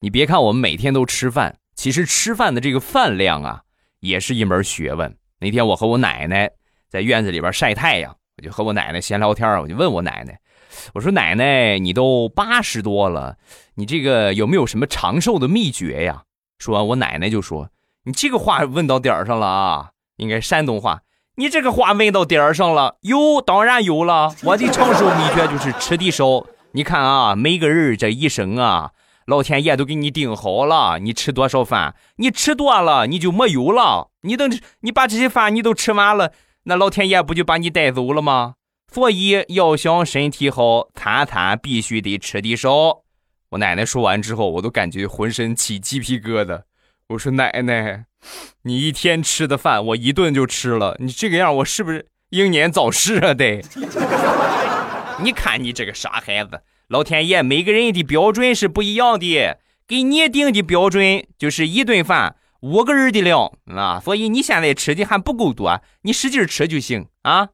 你别看我们每天都吃饭，其实吃饭的这个饭量啊，也是一门学问。那天我和我奶奶在院子里边晒太阳，我就和我奶奶闲聊天，我就问我奶奶，我说奶奶，你都八十多了，你这个有没有什么长寿的秘诀呀？说完，我奶奶就说：“你这个话问到点儿上了啊，应该山东话。你这个话问到点儿上了，有当然有了。我的长寿秘诀就是吃的少。你看啊，每个人这一生啊，老天爷都给你定好了，你吃多少饭，你吃多了你就没有了。你等你把这些饭你都吃完了，那老天爷不就把你带走了吗？所以要想身体好，餐餐必须得吃的少。”我奶奶说完之后，我都感觉浑身起鸡皮疙瘩。我说：“奶奶，你一天吃的饭，我一顿就吃了。你这个样，我是不是英年早逝啊？得，你看你这个傻孩子，老天爷每个人的标准是不一样的，给你定的标准就是一顿饭五个人的量啊。所以你现在吃的还不够多，你使劲吃就行啊。”